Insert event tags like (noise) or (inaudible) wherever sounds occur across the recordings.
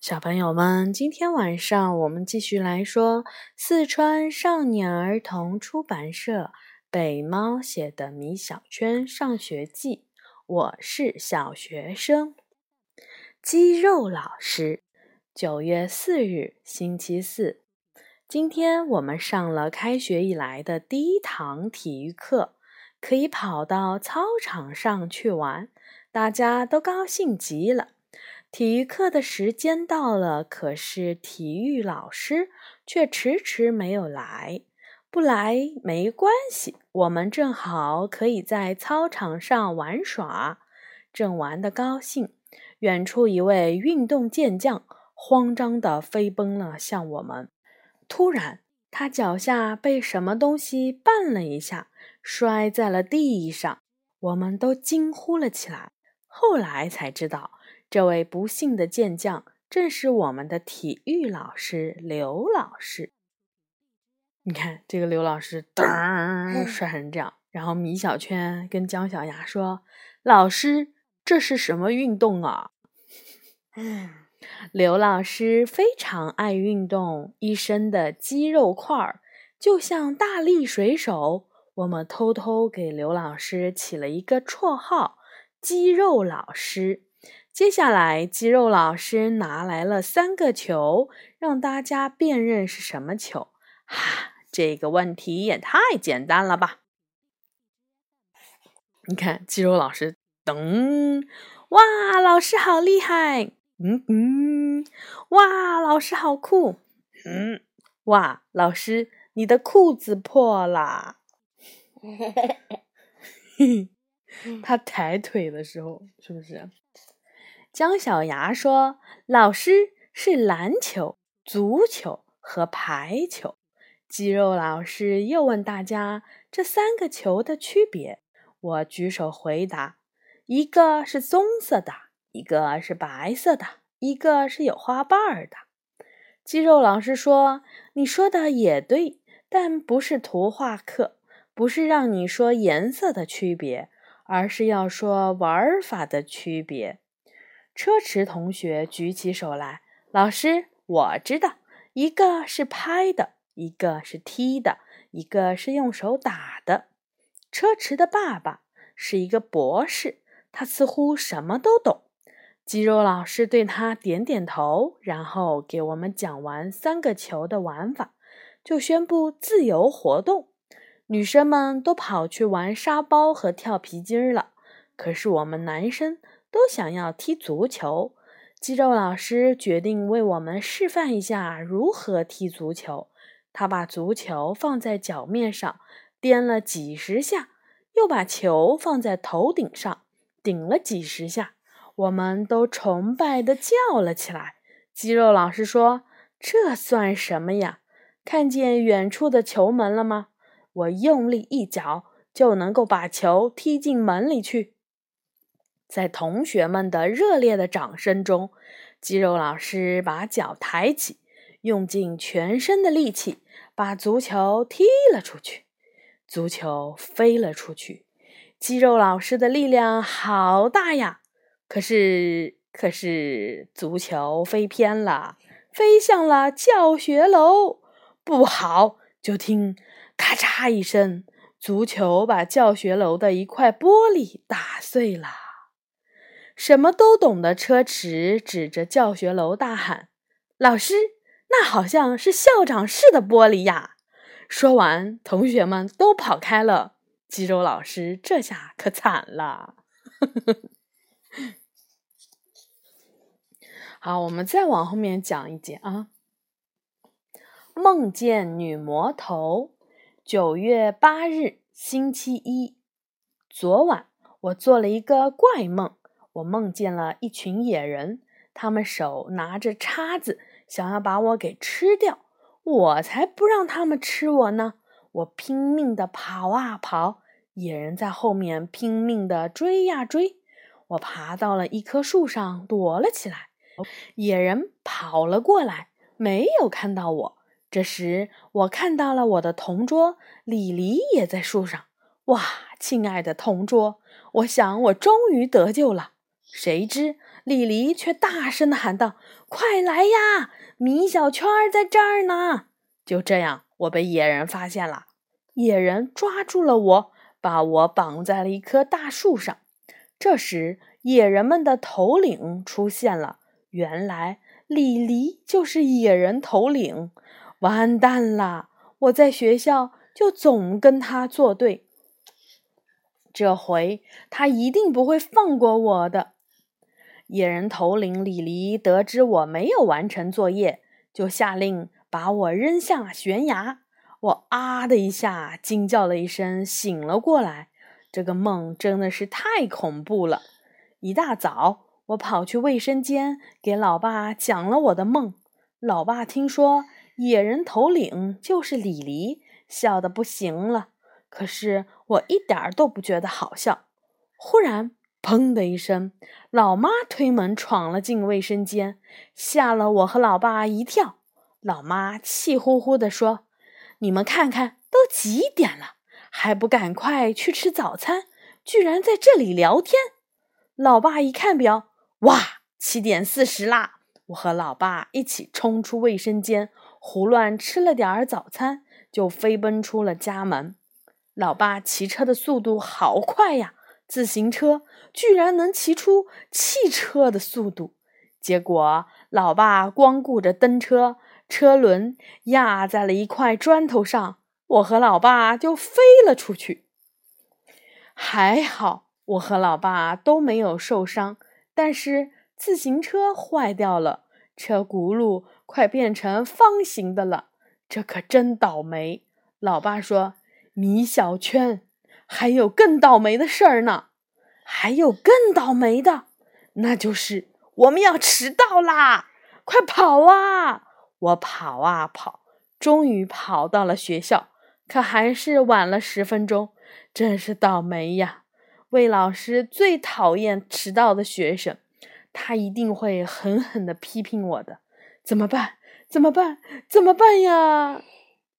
小朋友们，今天晚上我们继续来说四川少年儿童出版社北猫写的《米小圈上学记》。我是小学生，肌肉老师。九月四日，星期四，今天我们上了开学以来的第一堂体育课，可以跑到操场上去玩，大家都高兴极了。体育课的时间到了，可是体育老师却迟迟没有来。不来没关系，我们正好可以在操场上玩耍。正玩得高兴，远处一位运动健将慌张地飞奔了向我们。突然，他脚下被什么东西绊了一下，摔在了地上。我们都惊呼了起来。后来才知道。这位不幸的健将正是我们的体育老师刘老师。你看，这个刘老师噔摔成这样，然后米小圈跟姜小牙说：“老师，这是什么运动啊？” (laughs) 刘老师非常爱运动，一身的肌肉块儿就像大力水手。我们偷偷给刘老师起了一个绰号——肌肉老师。接下来，肌肉老师拿来了三个球，让大家辨认是什么球。哈，这个问题也太简单了吧！你看，肌肉老师，噔，哇，老师好厉害！嗯嗯，哇，老师好酷！嗯，哇，老师，你的裤子破了。(laughs) (laughs) 他抬腿的时候，是不是？姜小牙说：“老师是篮球、足球和排球。”肌肉老师又问大家：“这三个球的区别？”我举手回答：“一个是棕色的，一个是白色的，一个是有花瓣儿的。”肌肉老师说：“你说的也对，但不是图画课，不是让你说颜色的区别，而是要说玩法的区别。”车迟同学举起手来，老师，我知道，一个是拍的，一个是踢的，一个是用手打的。车迟的爸爸是一个博士，他似乎什么都懂。肌肉老师对他点点头，然后给我们讲完三个球的玩法，就宣布自由活动。女生们都跑去玩沙包和跳皮筋了，可是我们男生。都想要踢足球，肌肉老师决定为我们示范一下如何踢足球。他把足球放在脚面上，颠了几十下，又把球放在头顶上，顶了几十下。我们都崇拜地叫了起来。肌肉老师说：“这算什么呀？看见远处的球门了吗？我用力一脚，就能够把球踢进门里去。”在同学们的热烈的掌声中，肌肉老师把脚抬起，用尽全身的力气把足球踢了出去。足球飞了出去，肌肉老师的力量好大呀！可是，可是足球飞偏了，飞向了教学楼。不好！就听咔嚓一声，足球把教学楼的一块玻璃打碎了。什么都懂的车迟指着教学楼大喊：“老师，那好像是校长室的玻璃呀！”说完，同学们都跑开了。肌肉老师这下可惨了。(laughs) 好，我们再往后面讲一节啊。梦见女魔头。九月八日，星期一，昨晚我做了一个怪梦。我梦见了一群野人，他们手拿着叉子，想要把我给吃掉。我才不让他们吃我呢！我拼命地跑啊跑，野人在后面拼命地追呀追。我爬到了一棵树上，躲了起来。野人跑了过来，没有看到我。这时，我看到了我的同桌李黎也在树上。哇，亲爱的同桌，我想我终于得救了。谁知李黎却大声的喊道：“快来呀，米小圈在这儿呢！”就这样，我被野人发现了。野人抓住了我，把我绑在了一棵大树上。这时，野人们的头领出现了。原来，李黎就是野人头领。完蛋了！我在学校就总跟他作对。这回他一定不会放过我的。野人头领李黎得知我没有完成作业，就下令把我扔下悬崖。我啊的一下惊叫了一声，醒了过来。这个梦真的是太恐怖了。一大早，我跑去卫生间给老爸讲了我的梦。老爸听说野人头领就是李黎，笑得不行了。可是我一点儿都不觉得好笑。忽然，砰的一声，老妈推门闯了进卫生间，吓了我和老爸一跳。老妈气呼呼地说：“你们看看，都几点了，还不赶快去吃早餐？居然在这里聊天！”老爸一看表，哇，七点四十啦！我和老爸一起冲出卫生间，胡乱吃了点儿早餐，就飞奔出了家门。老爸骑车的速度好快呀！自行车居然能骑出汽车的速度。结果，老爸光顾着蹬车，车轮压在了一块砖头上，我和老爸就飞了出去。还好，我和老爸都没有受伤，但是自行车坏掉了，车轱辘快变成方形的了，这可真倒霉。老爸说。米小圈，还有更倒霉的事儿呢！还有更倒霉的，那就是我们要迟到啦！快跑啊！我跑啊跑，终于跑到了学校，可还是晚了十分钟，真是倒霉呀！魏老师最讨厌迟到的学生，他一定会狠狠地批评我的。怎么办？怎么办？怎么办呀？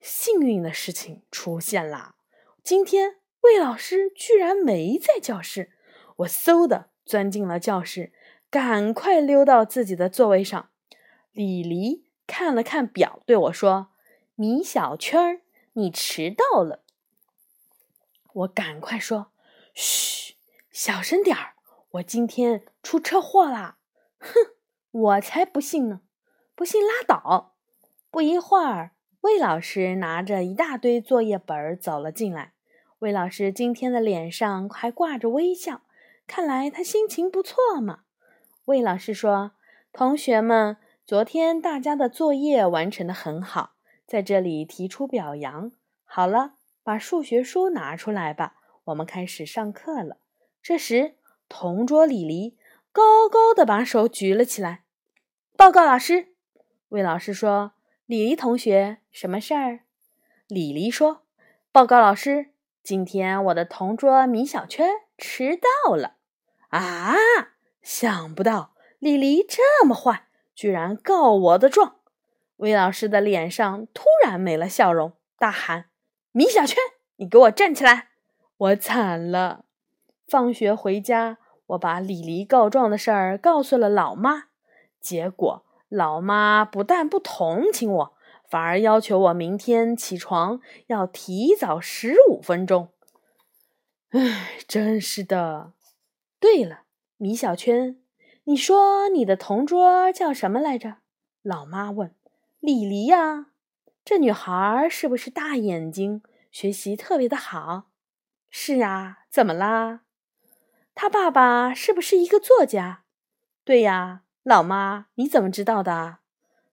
幸运的事情出现啦！今天魏老师居然没在教室，我嗖的钻进了教室，赶快溜到自己的座位上。李黎看了看表，对我说：“米小圈，你迟到了。”我赶快说：“嘘，小声点儿，我今天出车祸啦！”哼，我才不信呢！不信拉倒。不一会儿。魏老师拿着一大堆作业本走了进来。魏老师今天的脸上还挂着微笑，看来他心情不错嘛。魏老师说：“同学们，昨天大家的作业完成的很好，在这里提出表扬。好了，把数学书拿出来吧，我们开始上课了。”这时，同桌李黎高高的把手举了起来，报告老师。魏老师说。李黎同学，什么事儿？李黎说：“报告老师，今天我的同桌米小圈迟到了。”啊！想不到李黎这么坏，居然告我的状。魏老师的脸上突然没了笑容，大喊：“米小圈，你给我站起来！”我惨了。放学回家，我把李黎告状的事儿告诉了老妈，结果。老妈不但不同情我，反而要求我明天起床要提早十五分钟。唉，真是的。对了，米小圈，你说你的同桌叫什么来着？老妈问。李黎呀，这女孩是不是大眼睛，学习特别的好？是啊，怎么啦？她爸爸是不是一个作家？对呀。老妈，你怎么知道的？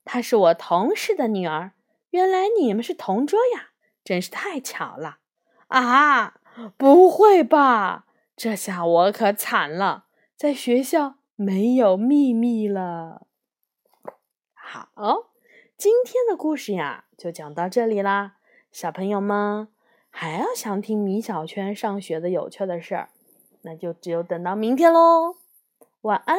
她是我同事的女儿。原来你们是同桌呀，真是太巧了！啊，不会吧？这下我可惨了，在学校没有秘密了。好，今天的故事呀，就讲到这里啦。小朋友们还要想听米小圈上学的有趣的事儿，那就只有等到明天喽。晚安。